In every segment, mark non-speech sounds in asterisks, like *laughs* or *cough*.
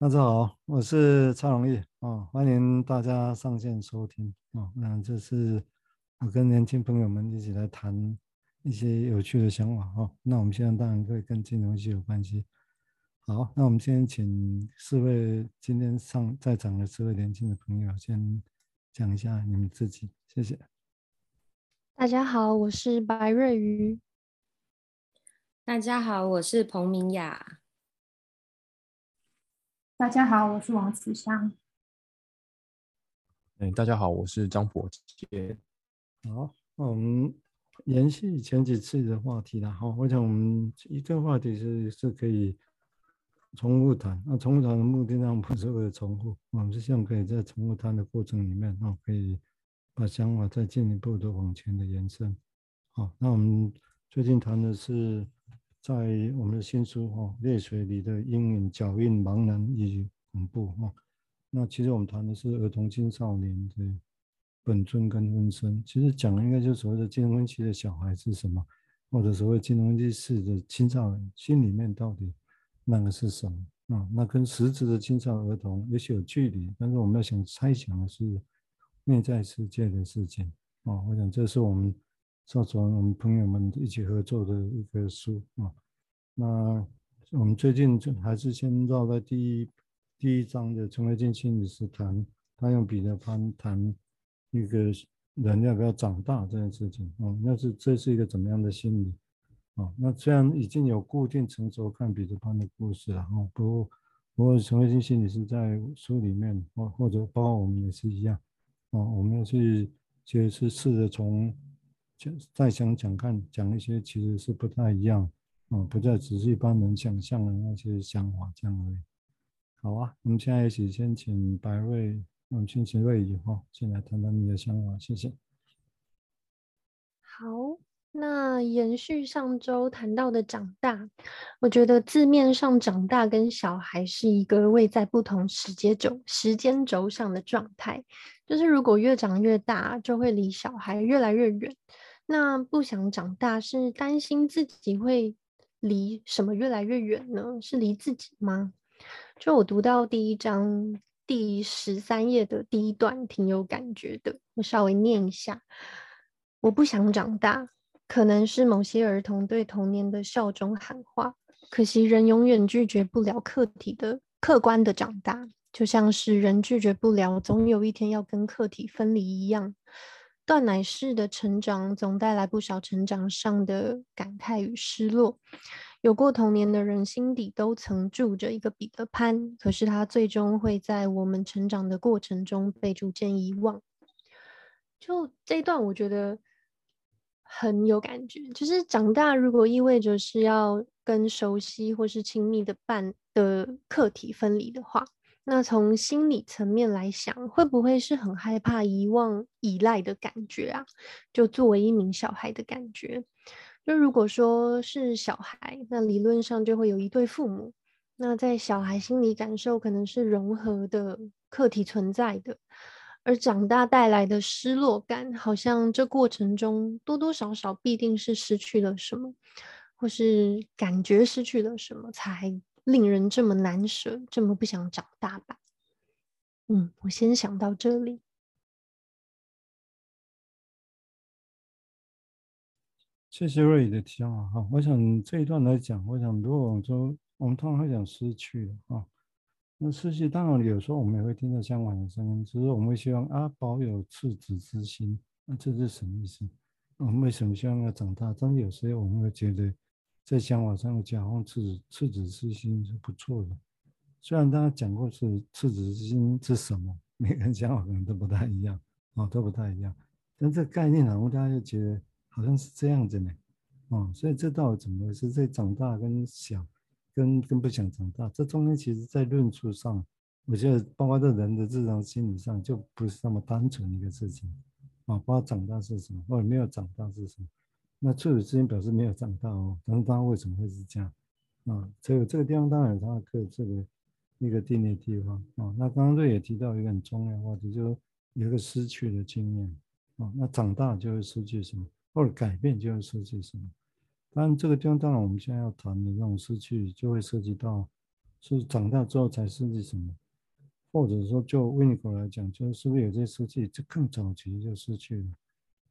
大家好，我是蔡荣义啊，欢迎大家上线收听啊。那这是我跟年轻朋友们一起来谈一些有趣的想法哈。那我们现在当然会跟金融系有关系。好，那我们先请四位今天上在场的四位年轻的朋友先讲一下你们自己，谢谢。大家好，我是白瑞瑜。大家好，我是彭明雅。大家好，我是王慈香。哎，大家好，我是张博杰。好，那我们延续前几次的话题啦。好，我想我们一个话题是是可以重复谈。那重复谈的目的呢不是为了重复，我们是希望可以在重复谈的过程里面，那可以把想法再进一步的往前的延伸。好，那我们最近谈的是。在我们的新书《哈泪水里的阴影、脚印、茫然与恐怖》哈，那其实我们谈的是儿童青少年的本尊跟分身。其实讲的应该就是所谓的青春期的小孩是什么，或者所谓青春期式的青少年心里面到底那个是什么啊？那跟实质的青少年儿童也许有距离，但是我们要想猜想的是内在世界的事情啊。我想这是我们。造成我们朋友们一起合作的一个书啊，那我们最近就还是先绕在第一第一章的陈维进心理师谈，他用彼得潘谈一个人要不要长大这件事情啊，那是这是一个怎么样的心理啊？那虽然已经有固定成熟看彼得潘的故事了啊，不过不过陈维进心理师在书里面或或者包括我们也是一样啊，我们要去就是试着从。就再想讲看讲一些其实是不太一样，啊，不再只是一般人想象的那些想法这样而已。好啊，我们现在一起先请白瑞，我们请请瑞以后进来谈谈你的想法，谢谢。好，那延续上周谈到的长大，我觉得字面上长大跟小孩是一个位在不同时间轴时间轴上的状态，就是如果越长越大，就会离小孩越来越远。那不想长大，是担心自己会离什么越来越远呢？是离自己吗？就我读到第一章第十三页的第一段，挺有感觉的。我稍微念一下：我不想长大，可能是某些儿童对童年的效忠喊话。可惜人永远拒绝不了客体的客观的长大，就像是人拒绝不了总有一天要跟客体分离一样。断奶式的成长总带来不少成长上的感慨与失落。有过童年的人心底都曾住着一个彼得潘，可是他最终会在我们成长的过程中被逐渐遗忘。就这一段，我觉得很有感觉。就是长大如果意味着是要跟熟悉或是亲密的伴的客体分离的话。那从心理层面来想，会不会是很害怕遗忘、依赖的感觉啊？就作为一名小孩的感觉。就如果说是小孩，那理论上就会有一对父母。那在小孩心理感受可能是融合的客体存在的，而长大带来的失落感，好像这过程中多多少少必定是失去了什么，或是感觉失去了什么才。令人这么难舍，这么不想长大吧？嗯，我先想到这里。谢谢瑞的提问哈，我想这一段来讲，我想如果说我们通常会讲失去啊，那失去当然有时候我们也会听到相反的声音，只是我们会希望啊保有赤子之心，那这是什么意思？我们为什么希望要长大？但是有时候我们会觉得。在想法上讲，赤子赤子之心是不错的。虽然大家讲过是赤子之心是什么，每个人想法可能都不太一样啊，都不太一样。但这个概念好像大家就觉得好像是这样子呢，啊，所以这到底怎么回事？这长大跟想跟跟不想长大，这中间其实在论述上，我觉得包括在人的日常心理上，就不是那么单纯一个事情啊。包括长大是什么，或者没有长大是什么。那赤子之心表示没有长大哦，但是他为什么会是这样啊？这个这个地方当然有他的课，这个一个定义地方啊。那刚刚瑞也提到一个很重要的话题，就有一个失去的经验啊。那长大就会失去什么，或者改变就会失去什么。当然这个地方当然我们现在要谈的这种失去，就会涉及到是长大之后才失去什么？或者说就 Winiko 来讲，就是不是有些失去，就更早期就失去了？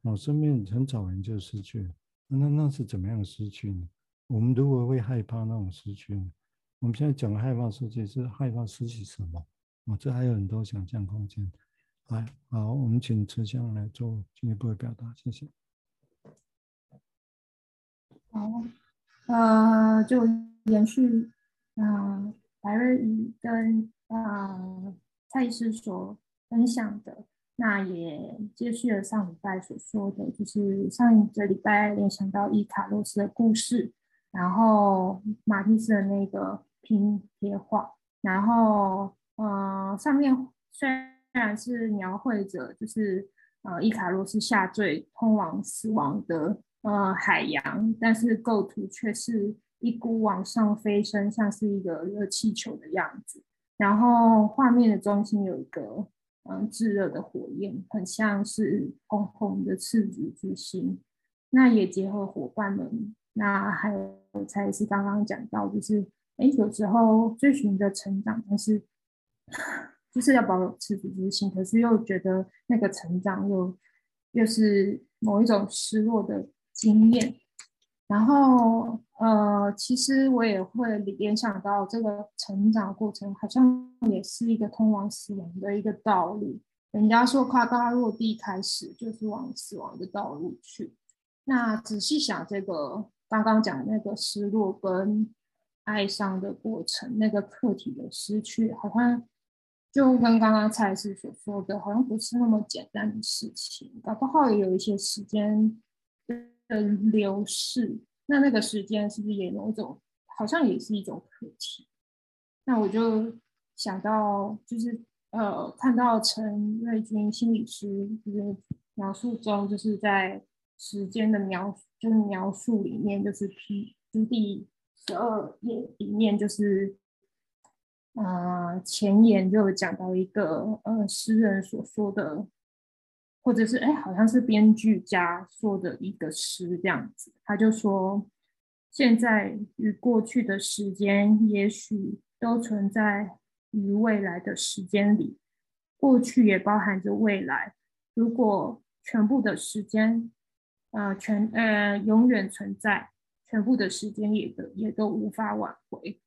哦，生命很早人就失去了，那那是怎么样失去呢？我们如果会害怕那种失去呢？我们现在讲的害怕失去是害怕失去什么？哦，这还有很多想象空间。来，好，我们请慈香来做进一步的表达，谢谢。好，呃，就延续，嗯、呃，白瑞宇跟呃蔡医师所分享的，那也接续了上礼拜所说的，就是上一个礼拜联想到伊卡洛斯的故事，然后马蒂斯的那个拼贴画，然后呃上面虽然是描绘着就是呃伊卡洛斯下坠通往死亡的呃海洋，但是构图却是一股往上飞升，像是一个热气球的样子。然后画面的中心有一个嗯炙热的火焰，很像是红红的赤子之心。那也结合伙伴们，那还有才是刚刚讲到，就是哎有时候追寻的成长，但是就是要保有赤子之心，可是又觉得那个成长又又是某一种失落的经验。然后，呃，其实我也会联想到这个成长过程，好像也是一个通往死亡的一个道路。人家说，呱呱落地开始就是往死亡的道路去。那仔细想，这个刚刚讲那个失落跟哀伤的过程，那个客体的失去，好像就跟刚刚蔡司所说的，好像不是那么简单的事情，搞不好也有一些时间。的流逝，那那个时间是不是也有一种，好像也是一种课题？那我就想到，就是呃，看到陈瑞君心理师就是描述中，就是在时间的描，就是描述里面，就是 P，就第十二页里面，就是呃前言就讲到一个呃诗人所说的。或者是哎，好像是编剧家说的一个诗这样子，他就说：现在与过去的时间，也许都存在于未来的时间里，过去也包含着未来。如果全部的时间，呃，全呃永远存在，全部的时间也都也都无法挽回。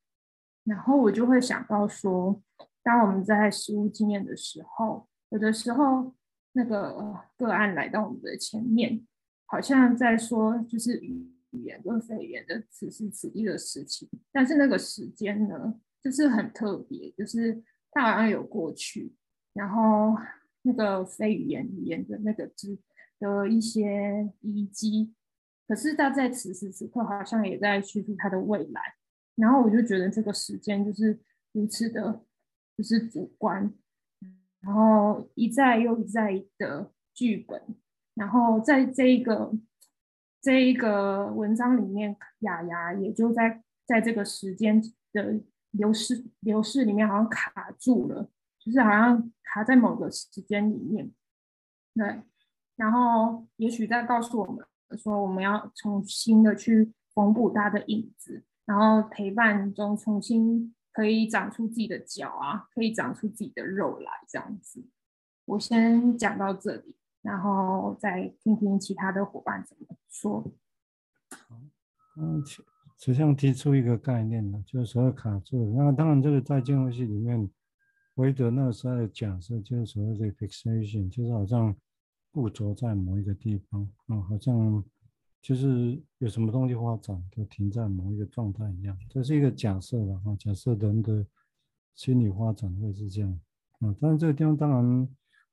然后我就会想到说，当我们在实物经验的时候，有的时候。那个个案来到我们的前面，好像在说就是语言跟非语言的此时此地的事情，但是那个时间呢，就是很特别，就是它好像有过去，然后那个非语言语言的那个字的一些遗迹，可是它在此时此刻好像也在叙述它的未来，然后我就觉得这个时间就是如此的，就是主观。然后一再又一再的剧本，然后在这一个这一个文章里面，雅雅也就在在这个时间的流逝流逝里面，好像卡住了，就是好像卡在某个时间里面。对，然后也许在告诉我们说，我们要重新的去缝补他的影子，然后陪伴中重新。可以长出自己的脚啊，可以长出自己的肉来，这样子。我先讲到这里，然后再听听其他的伙伴怎么说。好，嗯，慈香提出一个概念呢，就是所谓卡住。那当然，这个在进入系里面，维德纳斯的假设就是所谓的 fixation，就是好像固着在某一个地方啊，好像。就是有什么东西发展，就停在某一个状态一样，这是一个假设了哈。假设人的心理发展会是这样啊，但是这个地方当然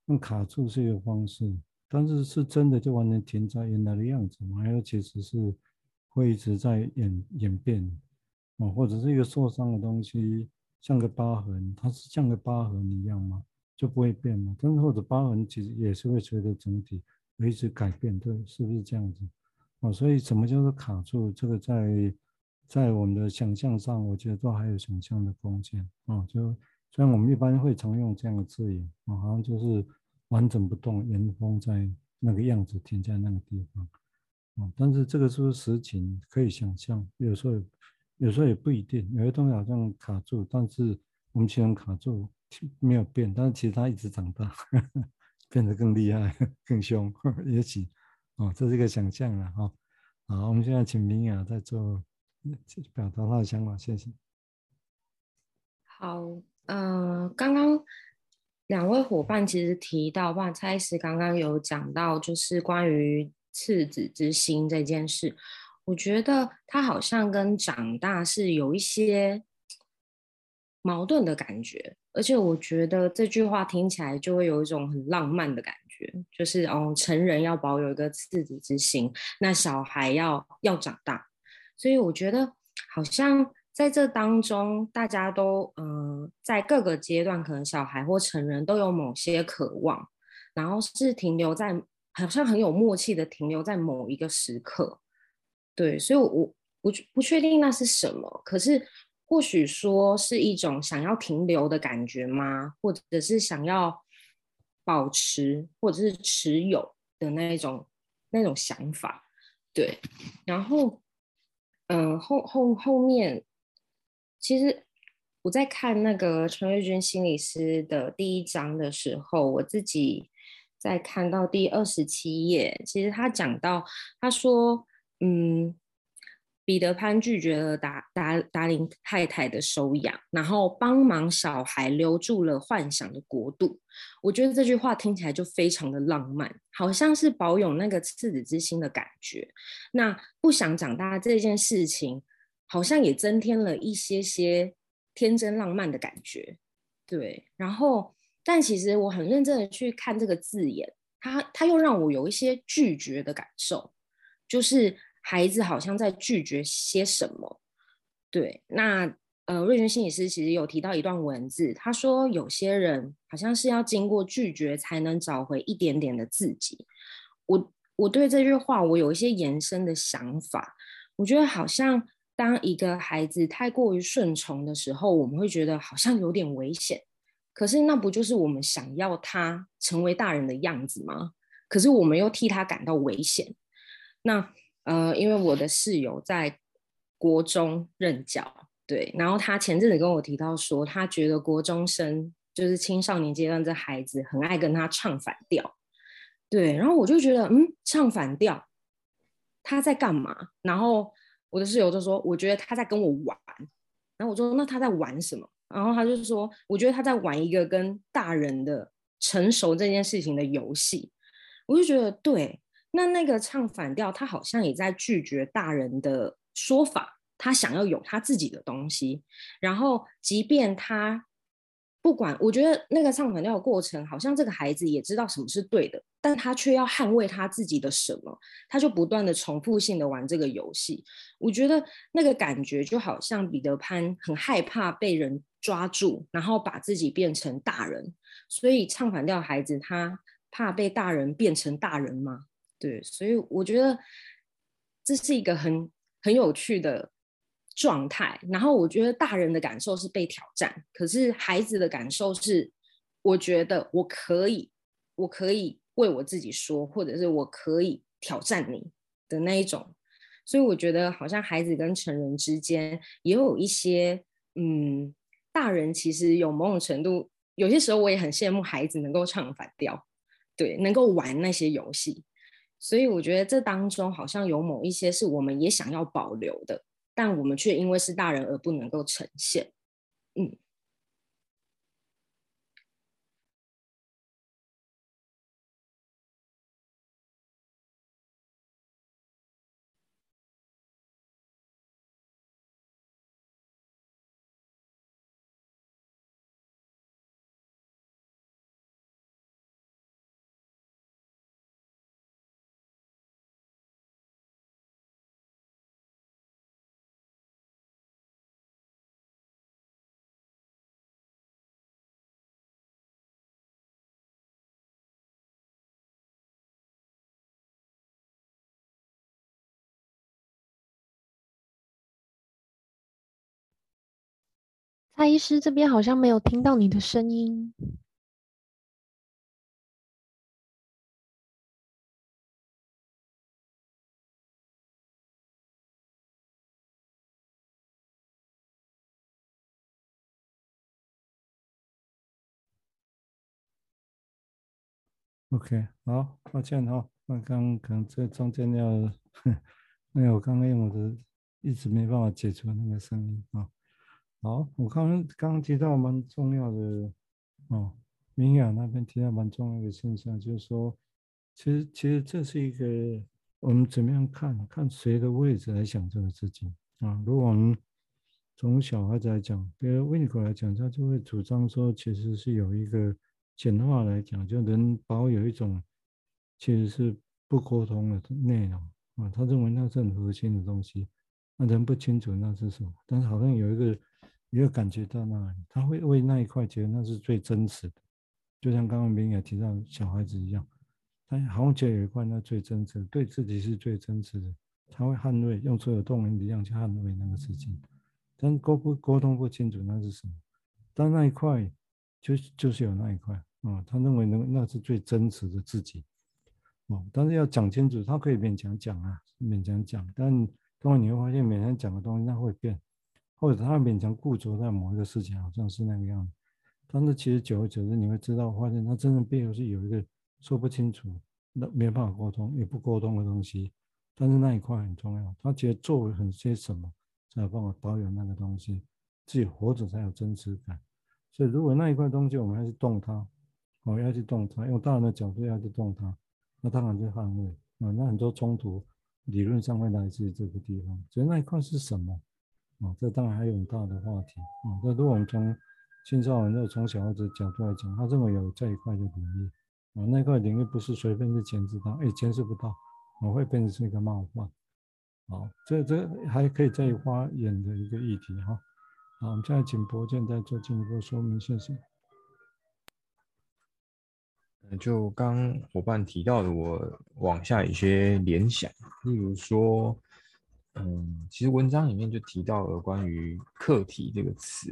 用卡住是一个方式，但是是真的就完全停在原来的样子吗？还有其实是会一直在演演变啊，或者是一个受伤的东西像个疤痕，它是像个疤痕一样吗？就不会变吗？但是或者疤痕其实也是会随着整体一直改变，对，是不是这样子？哦，所以什么叫做卡住？这个在在我们的想象上，我觉得都还有想象的空间啊。就虽然我们一般会常用这样的字眼啊，好像就是完整不动，原封在那个样子，停在那个地方啊。但是这个是不是实情？可以想象，有时候有时候也不一定，有些东西好像卡住，但是我们情人卡住 *laughs* 没有变，但是其实它一直长大，*laughs* 变得更厉害、*laughs* 更凶，也许哦，这是一个想象了哈。好，我们现在请明雅在做表达他的想法，谢谢。好，嗯、呃，刚刚两位伙伴其实提到，哇，蔡医师刚刚有讲到，就是关于赤子之心这件事，我觉得他好像跟长大是有一些矛盾的感觉，而且我觉得这句话听起来就会有一种很浪漫的感就是哦，成人要保有一个赤子之心，那小孩要要长大，所以我觉得好像。在这当中，大家都嗯、在各个阶段，可能小孩或成人都有某些渴望，然后是停留在好像很有默契的停留在某一个时刻，对，所以我我不不确定那是什么，可是或许说是一种想要停留的感觉吗？或者是想要保持或者是持有的那一种那种想法，对，然后嗯、后后后面。其实我在看那个陈瑞君心理师的第一章的时候，我自己在看到第二十七页，其实他讲到，他说，嗯，彼得潘拒绝了达达达林太太的收养，然后帮忙小孩留住了幻想的国度。我觉得这句话听起来就非常的浪漫，好像是保有那个赤子之心的感觉。那不想长大这件事情。好像也增添了一些些天真浪漫的感觉，对。然后，但其实我很认真的去看这个字眼，他他又让我有一些拒绝的感受，就是孩子好像在拒绝些什么。对，那呃，瑞君心理师其实有提到一段文字，他说有些人好像是要经过拒绝才能找回一点点的自己。我我对这句话我有一些延伸的想法，我觉得好像。当一个孩子太过于顺从的时候，我们会觉得好像有点危险。可是那不就是我们想要他成为大人的样子吗？可是我们又替他感到危险。那呃，因为我的室友在国中任教，对，然后他前阵子跟我提到说，他觉得国中生就是青少年阶段这孩子很爱跟他唱反调，对，然后我就觉得，嗯，唱反调，他在干嘛？然后。我的室友就说：“我觉得他在跟我玩。”然后我说：“那他在玩什么？”然后他就说：“我觉得他在玩一个跟大人的成熟这件事情的游戏。”我就觉得对。那那个唱反调，他好像也在拒绝大人的说法，他想要有他自己的东西。然后，即便他。不管，我觉得那个唱反调的过程，好像这个孩子也知道什么是对的，但他却要捍卫他自己的什么，他就不断的重复性的玩这个游戏。我觉得那个感觉就好像彼得潘很害怕被人抓住，然后把自己变成大人，所以唱反调孩子他怕被大人变成大人吗？对，所以我觉得这是一个很很有趣的。状态，然后我觉得大人的感受是被挑战，可是孩子的感受是，我觉得我可以，我可以为我自己说，或者是我可以挑战你的那一种，所以我觉得好像孩子跟成人之间也有一些，嗯，大人其实有某种程度，有些时候我也很羡慕孩子能够唱反调，对，能够玩那些游戏，所以我觉得这当中好像有某一些是我们也想要保留的。但我们却因为是大人而不能够呈现，嗯。大医师这边好像没有听到你的声音。Ok 好抱歉哈那刚刚这中间要 *laughs* 没有刚刚用我的一直没办法解除那个声音啊好，我刚刚刚提到蛮重要的哦，明雅那边提到蛮重要的现象，就是说，其实其实这是一个我们怎么样看看谁的位置来想这个事情啊？如果我们从小孩子来讲，比如维尼口来讲，他就会主张说，其实是有一个。简化来讲，就人保有一种其实是不沟通的内容啊，他认为那是很核心的东西，那人不清楚那是什么，但是好像有一个一个感觉到那里，他会为那一块觉得那是最真实的，就像刚刚明也提到小孩子一样，他好像觉得有一块那最真实，对自己是最真实的，他会捍卫，用所有动员力量去捍卫那个事情，但沟不沟通不清楚那是什么，但那一块就就是有那一块。啊，他认为那那是最真实的自己，哦，但是要讲清楚，他可以勉强讲啊，勉强讲，但当然你会发现勉强讲的东西那会变，或者他勉强固着在某一个事情，好像是那个样子，但是其实久而久之你会知道，发现他真正背后是有一个说不清楚、那没办法沟通也不沟通的东西，但是那一块很重要，他觉得做很些什么才有办法保有那个东西，自己活着才有真实感，所以如果那一块东西我们要去动它。我要去动它，用大人的角度要去动它，那当然就捍卫啊。那很多冲突理论上会来自于这个地方，所以那一块是什么啊？这当然还有很大的话题啊。那如果我们从青少年，就从小孩子角度来讲，他认为有这一块的领域啊，那块领域不是随便去牵制它，哎，牵制不到，我会变成是一个冒犯。好，这这还可以再发言的一个议题哈。好，我们现在请博建再做进一步说明，谢谢。就刚伙伴提到的，我往下一些联想，例如说，嗯，其实文章里面就提到了关于“客体”这个词，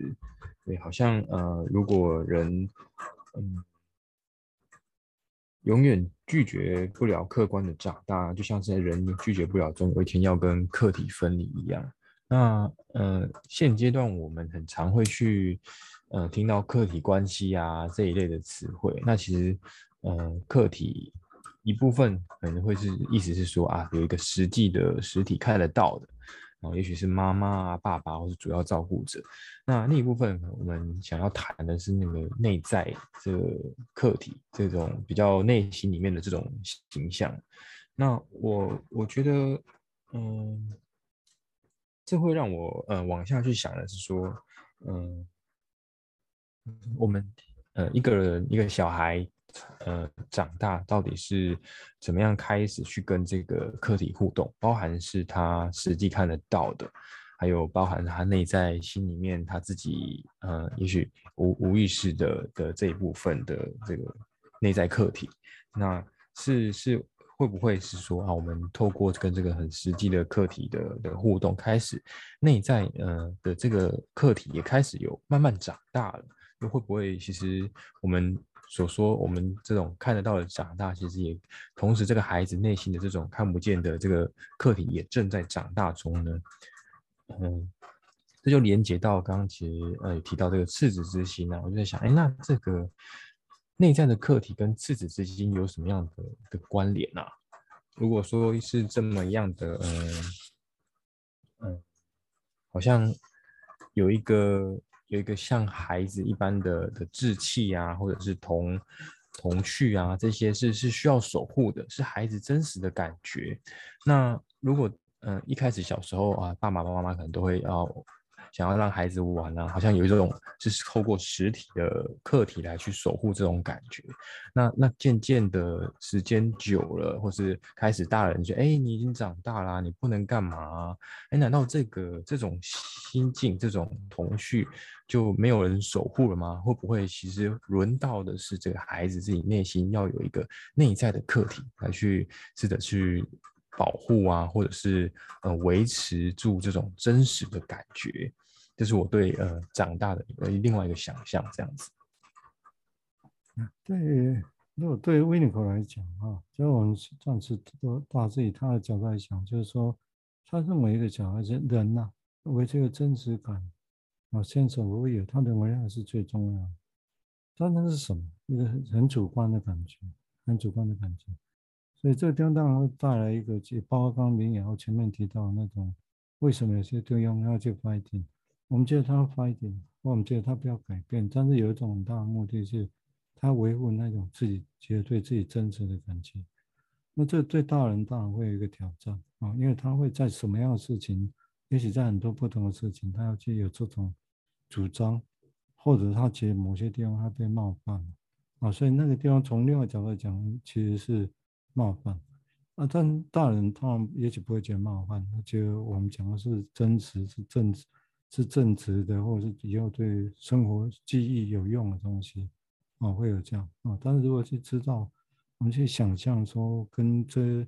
对，好像呃，如果人嗯永远拒绝不了客观的长大，就像是人拒绝不了总有一天要跟客体分离一样。那呃，现阶段我们很常会去呃听到客体关系啊这一类的词汇，那其实。呃，客体一部分可能会是意思是说啊，有一个实际的实体看得到的，然后也许是妈妈啊、爸爸或是主要照顾者。那另一部分我们想要谈的是那个内在这个客体，这种比较内心里面的这种形象。那我我觉得，嗯，这会让我呃往下去想的是说，嗯，我们呃一个人一个小孩。呃，长大到底是怎么样开始去跟这个客体互动？包含是他实际看得到的，还有包含他内在心里面他自己呃，也许无无意识的的这一部分的这个内在客体。那是是会不会是说啊，我们透过跟这个很实际的客体的的互动，开始内在呃的这个客体也开始有慢慢长大了？又会不会其实我们？所说，我们这种看得到的长大，其实也同时，这个孩子内心的这种看不见的这个客体也正在长大中呢。嗯，这就连接到刚刚其实呃提到这个赤子之心呢、啊，我就在想，哎，那这个内在的客体跟赤子之心有什么样的的关联呢、啊？如果说是这么样的，嗯嗯，好像有一个。有一个像孩子一般的的志气啊，或者是童童趣啊，这些是是需要守护的，是孩子真实的感觉。那如果嗯、一开始小时候啊，爸爸妈妈可能都会要。想要让孩子玩啊，好像有一种就是透过实体的客体来去守护这种感觉。那那渐渐的时间久了，或是开始大人就哎，你已经长大啦，你不能干嘛啊？哎，难道这个这种心境、这种童趣就没有人守护了吗？会不会其实轮到的是这个孩子自己内心要有一个内在的客体来去试着去保护啊，或者是呃维持住这种真实的感觉？这是我对呃长大的一个另外一个想象，这样子。对，如果对维尼口来讲啊，就我们暂时都大致以他的角度来讲，就是说，他认为一个小孩子人呐、啊，为这个真实感啊，先手如有，他认为还是最重要的。但那是什么？一个很很主观的感觉。很主观的感觉。所以这个地方当然会带来一个，包括刚刚明雅前面提到那种，为什么有些地方要去 fighting？我们觉得他 fighting，我们觉得他不要改变，但是有一种很大的目的是，他维护那种自己觉得对自己真实的感情。那这对大人当然会有一个挑战啊，因为他会在什么样的事情，也许在很多不同的事情，他要去有这种主张，或者他觉得某些地方他被冒犯了啊，所以那个地方从另外角度讲，其实是。冒犯啊，但大人他们也许不会觉得冒犯，他觉得我们讲的是真实、是正直、是正直的，或者是以后对生活记忆有用的东西啊，会有这样啊。但是如果去知道，我们去想象说，跟这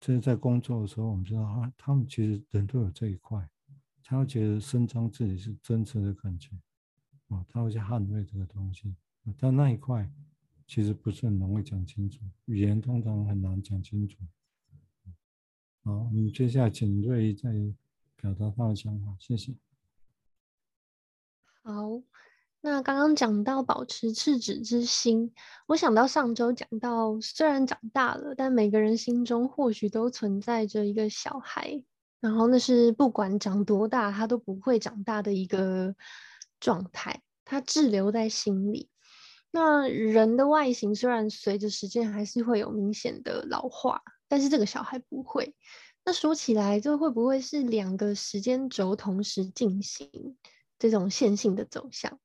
这在工作的时候，我们知道啊，他们其实人都有这一块，他会觉得伸张自己是真实的感觉啊，他会去捍卫这个东西，但那一块。其实不是很容易讲清楚，语言通常很难讲清楚。好，我们接下来请瑞再表达他的想法，谢谢。好，那刚刚讲到保持赤子之心，我想到上周讲到，虽然长大了，但每个人心中或许都存在着一个小孩，然后那是不管长多大，他都不会长大的一个状态，他滞留在心里。那人的外形虽然随着时间还是会有明显的老化，但是这个小孩不会。那说起来，这会不会是两个时间轴同时进行这种线性的走向？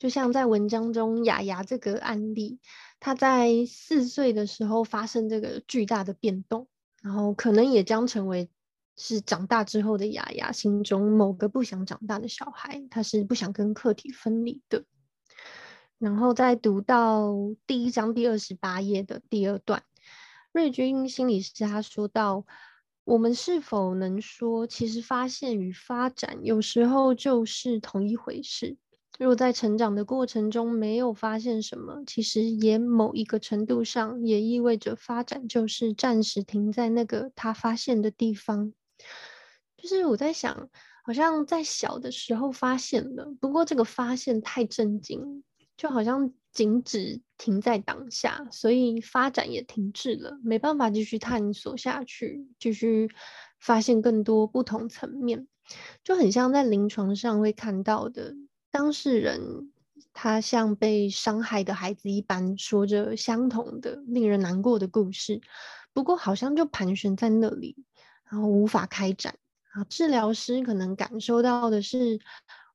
就像在文章中雅雅这个案例，他在四岁的时候发生这个巨大的变动，然后可能也将成为是长大之后的雅雅心中某个不想长大的小孩，他是不想跟客体分离的。然后再读到第一章第二十八页的第二段，瑞君心理师他说到：我们是否能说，其实发现与发展有时候就是同一回事？若在成长的过程中没有发现什么，其实也某一个程度上也意味着发展就是暂时停在那个他发现的地方。就是我在想，好像在小的时候发现了，不过这个发现太震惊。就好像仅止停在当下，所以发展也停滞了，没办法继续探索下去，继续发现更多不同层面，就很像在临床上会看到的当事人，他像被伤害的孩子一般，说着相同的令人难过的故事，不过好像就盘旋在那里，然后无法开展。啊，治疗师可能感受到的是，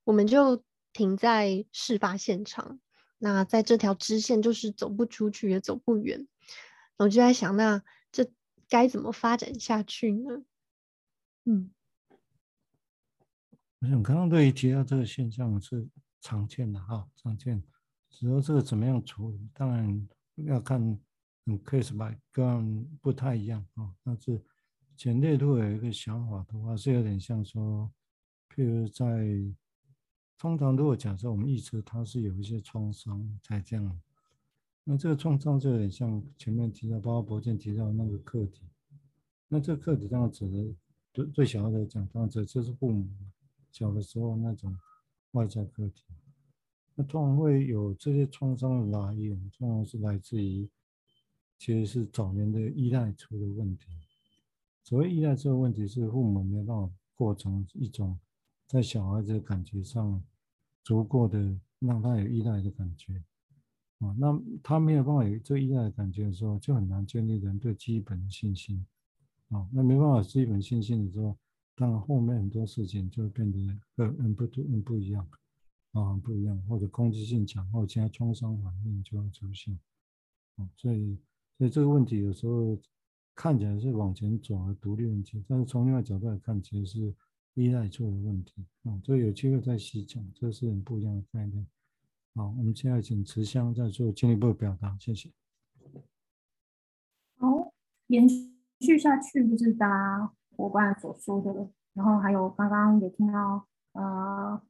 我们就停在事发现场。那在这条支线就是走不出去，也走不远。我就在想，那这该怎么发展下去呢？嗯，我想刚刚对于提到这个现象是常见的哈，常见。只说这个怎么样处理，当然要看嗯 case by 个案不太一样啊。但是简略如果有一个想法的话，是有点像说，譬如在。通常，如果假设我们预测他是有一些创伤才这样，那这个创伤就有点像前面提到，包括博健提到那个课题。那这个课题这样指的，对对小孩来讲，当然这就是父母小的时候那种外在课题。那通常会有这些创伤的来源，通常是来自于，其实是早年的依赖出的问题。所谓依赖这个问题，是父母没办法过成一种。在小孩子的感觉上，足够的让他有依赖的感觉啊，那他没有办法有这依赖的感觉的时候，就很难建立人对基本的信心啊。那没办法基本信心的时候，当然后面很多事情就会变得很很不很不一样啊，很不一样，或者攻击性强，或者其他创伤反应就会出现啊。所以，所以这个问题有时候看起来是往前走的独立问题，但是从另外角度来看，其实是。依赖做的问题啊，所以有机会再细讲，这是很不一样的概念。好，我们现在请慈香再做进一步的表达，谢谢。好，延续下去就是大家伙伴所说的，然后还有刚刚也听到呃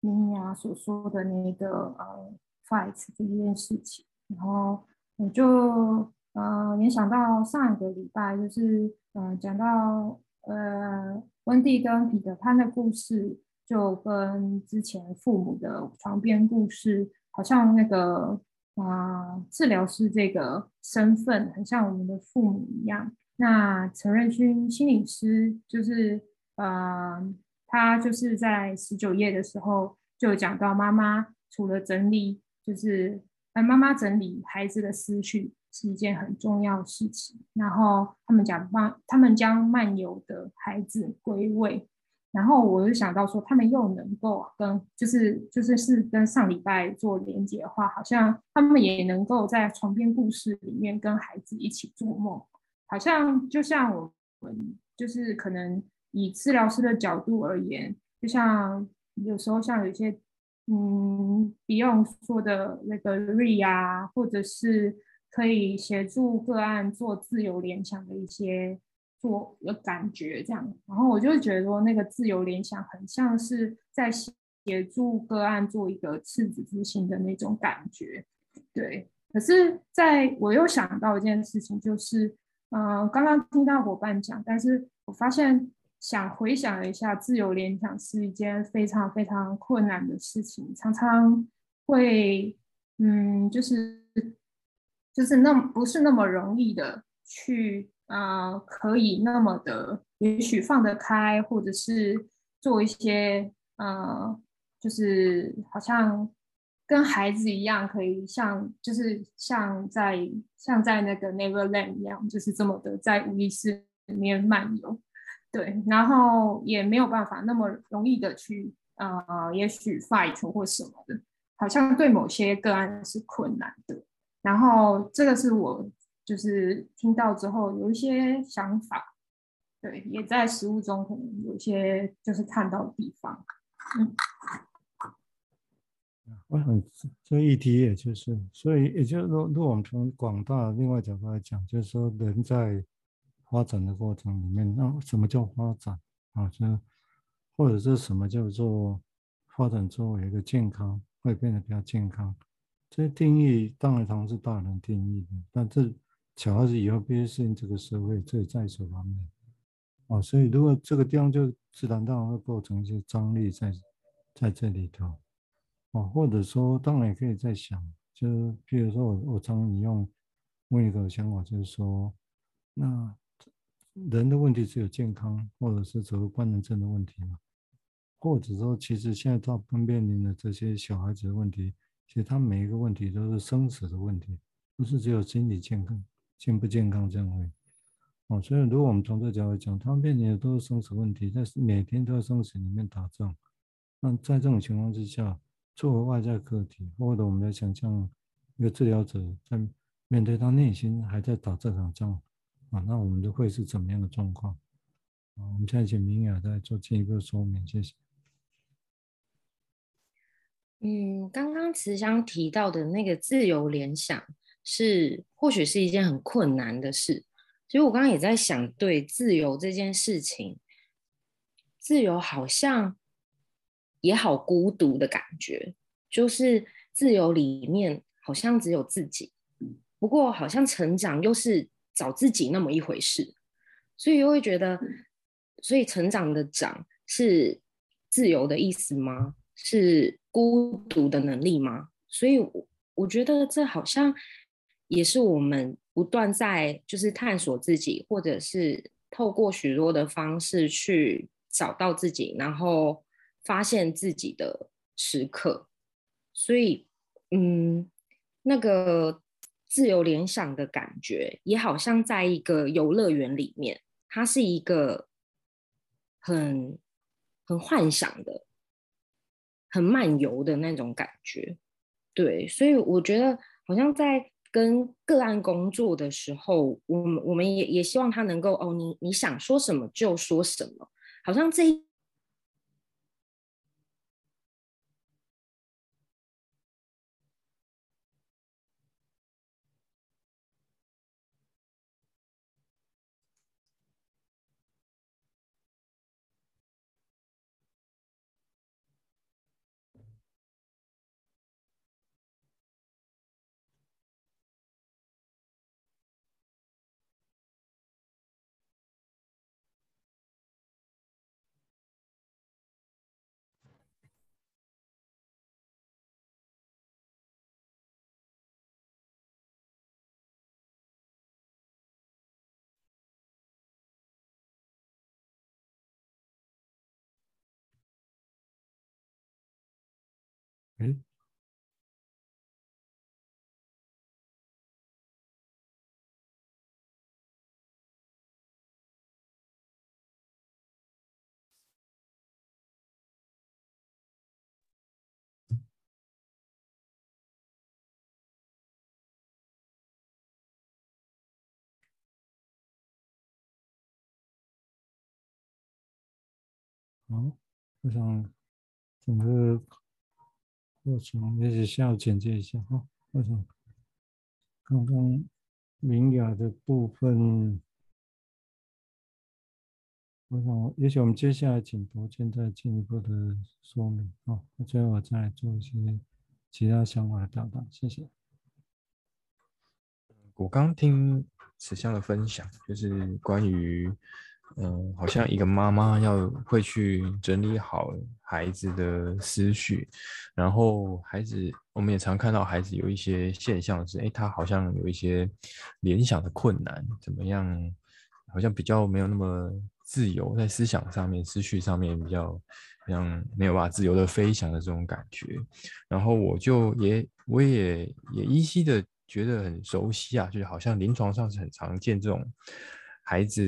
明雅所说的那个呃 fight 这件事情，然后我就呃联想到上一个礼拜就是呃讲到呃。温蒂跟彼得潘的故事，就跟之前父母的床边故事，好像那个啊、治疗师这个身份很像我们的父母一样。那陈瑞勋心理师就是，呃，他就是在十九页的时候就讲到，妈妈除了整理，就是让妈妈整理孩子的思绪是一件很重要的事情。然后他们讲漫，他们将漫游的孩子归位。然后我就想到说，他们又能够跟就是就是是跟上礼拜做连接的话，好像他们也能够在床边故事里面跟孩子一起做梦，好像就像我们就是可能以治疗师的角度而言，就像有时候像有一些嗯，Beyond 说的那个 Re 啊，或者是可以协助个案做自由联想的一些。做的感觉这样，然后我就觉得说，那个自由联想很像是在协助个案做一个赤子之心的那种感觉，对。可是，在我又想到一件事情，就是，嗯、刚刚听到伙伴讲，但是我发现想回想一下，自由联想是一件非常非常困难的事情，常常会，嗯，就是就是那不是那么容易的去。呃，可以那么的，也许放得开，或者是做一些，呃，就是好像跟孩子一样，可以像，就是像在像在那个 Neverland 一样，就是这么的在无意识里面漫游，对，然后也没有办法那么容易的去，呃，也许 fight 或什么的，好像对某些个案是困难的，然后这个是我。就是听到之后有一些想法，对，也在实物中可能有一些就是看到的地方。嗯，我很这议题，也就是，所以也就是说，如果我们从广大的另外角度来讲，就是说人在发展的过程里面，那什么叫发展啊？就或者是什么叫做发展之后有一个健康，会变得比较健康？这些定义当然常是大人定义的，但这。小孩子以后必须适应这个社会，这也在所难免。哦，所以如果这个地方就自然当然会构成一些张力在在这里头。哦，或者说当然也可以在想，就是比如说我我常引用另一个想法，就是说，那人的问题只有健康，或者是只有官能症的问题嘛？或者说，其实现在大部分面临的这些小孩子的问题，其实他每一个问题都是生死的问题，不是只有心理健康。健不健康这样会，哦，所以如果我们从这角度讲，他们面临的都是生死问题，但是每天都在生死里面打仗。那在这种情况之下，作为外在个体，或者我们来想象一个治疗者在面对他内心还在打这场仗，啊，那我们都会是怎么样的状况？啊，我们现在请明雅再做进一步说明，谢谢。嗯，刚刚慈祥提到的那个自由联想。是，或许是一件很困难的事。所以我刚刚也在想，对自由这件事情，自由好像也好孤独的感觉，就是自由里面好像只有自己，不过好像成长又是找自己那么一回事，所以又会觉得，所以成长的长是自由的意思吗？是孤独的能力吗？所以我我觉得这好像。也是我们不断在就是探索自己，或者是透过许多的方式去找到自己，然后发现自己的时刻。所以，嗯，那个自由联想的感觉，也好像在一个游乐园里面，它是一个很很幻想的、很漫游的那种感觉。对，所以我觉得好像在。跟个案工作的时候，我们我们也也希望他能够哦，你你想说什么就说什么，好像这一好，我想整个过程也许需要简介一下哈。我想刚刚明雅的部分，我想也许我们接下来请博谦再进一步的说明啊。那最后我再做一些其他想法的表达，谢谢。我刚听慈香的分享，就是关于。嗯，好像一个妈妈要会去整理好孩子的思绪，然后孩子，我们也常看到孩子有一些现象是，哎，他好像有一些联想的困难，怎么样？好像比较没有那么自由，在思想上面、思绪上面比较像没有办法自由的飞翔的这种感觉。然后我就也，我也也依稀的觉得很熟悉啊，就是好像临床上是很常见这种。孩子，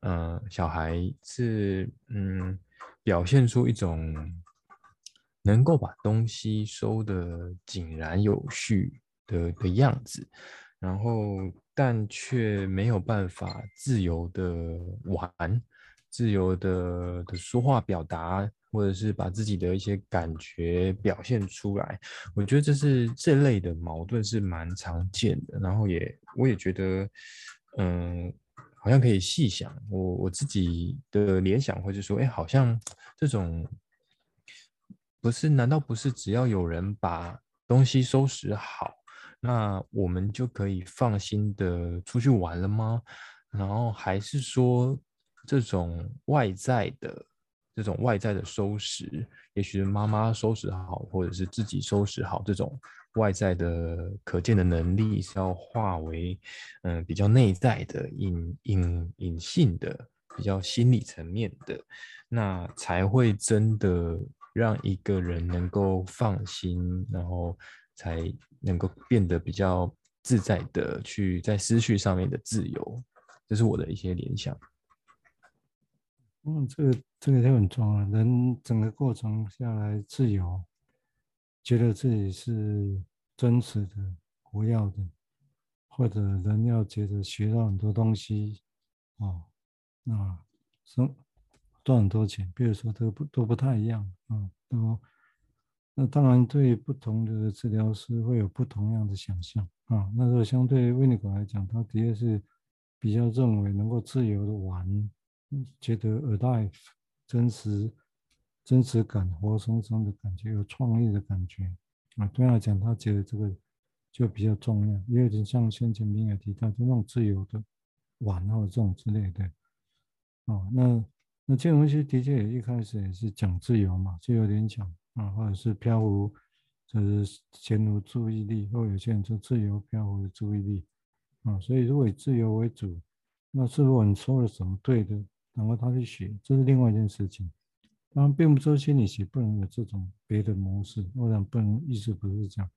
嗯、小孩是，嗯，表现出一种能够把东西收得井然有序的的样子，然后但却没有办法自由的玩，自由的的说话表达，或者是把自己的一些感觉表现出来。我觉得这是这类的矛盾是蛮常见的，然后也我也觉得，嗯。好像可以细想，我我自己的联想会是说，哎，好像这种不是？难道不是只要有人把东西收拾好，那我们就可以放心的出去玩了吗？然后还是说，这种外在的这种外在的收拾，也许妈妈收拾好，或者是自己收拾好这种。外在的可见的能力是要化为，嗯、比较内在的隐隐隐性的，比较心理层面的，那才会真的让一个人能够放心，然后才能够变得比较自在的去在思绪上面的自由。这是我的一些联想。嗯，这个这个就很重要，人整个过程下来自由。觉得自己是真实的、活跃的，或者人要觉得学到很多东西，哦，那生赚很多钱，比如说都不都不太一样啊，都那当然对不同的治疗师会有不同样的想象啊。那时候相对温尼古来讲，他的确是比较认为能够自由的玩，觉得 alive 真实。真实感、活生生的感觉、有创意的感觉啊，对他来讲，他觉得这个就比较重要，也有点像先前明也提到，就那种自由的玩或者这种之类的啊。那那这种东西的确也一开始也是讲自由嘛，就有点讲啊，或者是飘忽，就是闲无注意力，或有些人说自由漂忽的注意力啊。所以如果以自由为主，那是如果你说了什么对的，然后他去学，这是另外一件事情。当然，并不说心理学不能有这种别的模式，我想不能意思不是这样。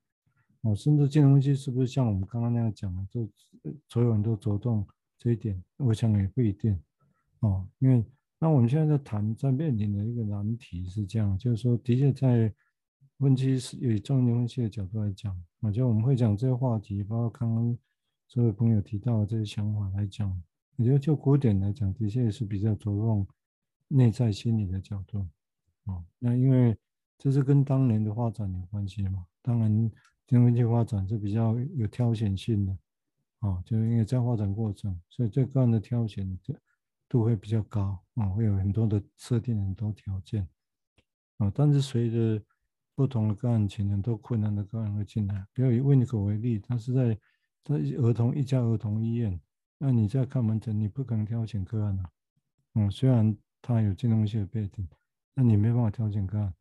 哦，甚至这东西是不是像我们刚刚那样讲的，就所有人都着重这一点？我想也不一定。哦，因为那我们现在在谈，在面临的一个难题是这样，就是说，的确在分析是以中年分析的角度来讲，我觉得我们会讲这个话题，包括刚刚这位朋友提到的这些想法来讲，我觉得就古典来讲，的确也是比较着重。内在心理的角度，哦，那因为这是跟当年的发展有关系嘛。当然，精神分析发展是比较有挑选性的，哦，就是因为在发展过程，所以这个案的挑选度会比较高，啊、哦，会有很多的设定很多条件，啊、但是随着不同的个案情，很多困难的个案会进来。比如以温尼可为例，他是在在儿童一家儿童医院，那你在看门诊，你不可能挑选个案啊，嗯，虽然。他有这东西的背景，那你没办法挑选个案，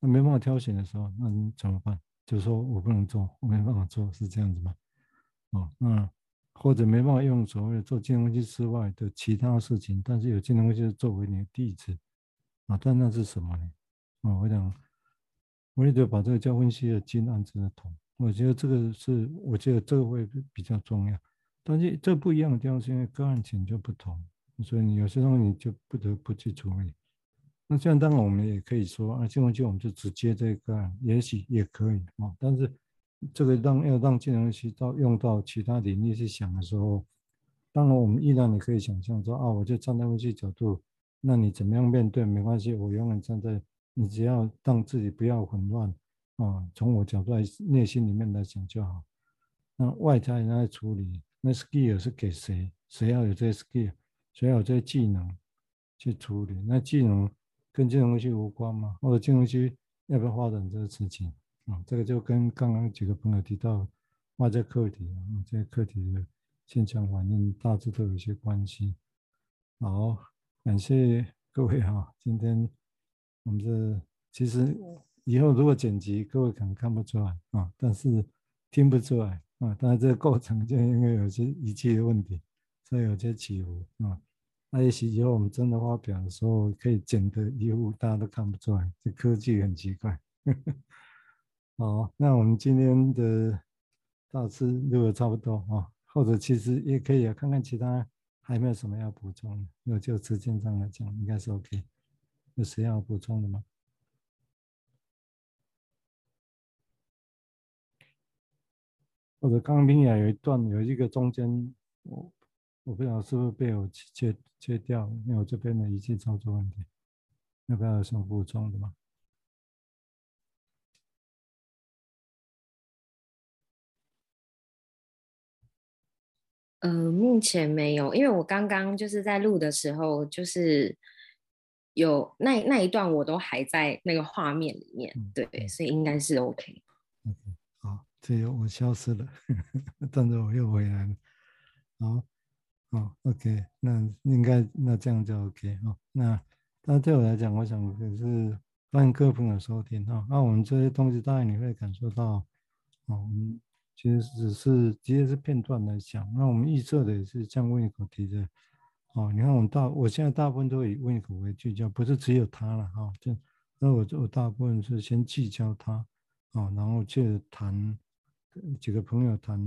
那没办法挑选的时候，那你怎么办？就是说我不能做，我没办法做，是这样子吗？哦，那或者没办法用所谓的做金融分析之外的其他事情，但是有金融分析作为你的弟子啊，但那是什么呢？啊，我想我也得把这个叫分析的经案子的同，我觉得这个是，我觉得这个会比较重要。但是这不一样的地方是因为个案情就不同，所以你有些东西你就不得不去处理。那这样当然我们也可以说啊，金融机我们就直接这个，也许也可以啊。但是这个让要让金融机到用到其他领域去想的时候，当然我们依然你可以想象说啊，我就站在分析角度，那你怎么样面对没关系，我永远站在。你只要让自己不要混乱啊，从我角度来内心里面来讲就好。那外在人来处理，那 skill 是给谁？谁要有这些 skill？谁要有这些技能去处理？那技能跟金融分析无关吗？或者金融分析要不要发展这个事情啊？这个就跟刚刚几个朋友提到外在课题啊，这些课题的现象反应大致都有一些关系。好，感谢各位哈，今天。我们这其实以后如果剪辑，各位可能看不出来啊，但是听不出来啊。但是这个过程就因为有些仪器的问题，所以有些起伏啊。那也许以后我们真的发表的时候，可以剪得一副大家都看不出来。这科技很奇怪。*laughs* 好，那我们今天的大致录的差不多啊，或者其实也可以看看其他还有没有什么要补充的。如果就时间上来讲，应该是 OK。有谁要补充的吗？或者刚刚冰雅有一段有一个中间，我我不知道是不是被我切切掉，因为我这边的仪器操作问题，要不要有什么补充的吗？呃，目前没有，因为我刚刚就是在录的时候，就是。有那那一段我都还在那个画面里面，嗯、对，所以应该是 OK。OK，好，这个我消失了，*laughs* 但是我又回来了。好，哦，OK，那应该那这样就 OK 哈。那那对我来讲，我想可是欢迎各位朋友收听哈。那我们这些东西，当然你会感受到，哦，其实只是直接是片段来讲。那我们预测的也是像温一口提的。哦，你看我们大，我现在大部分都以温口为聚焦，不是只有他了哈、哦。就那我我大部分是先聚焦他，哦，然后去谈几个朋友谈。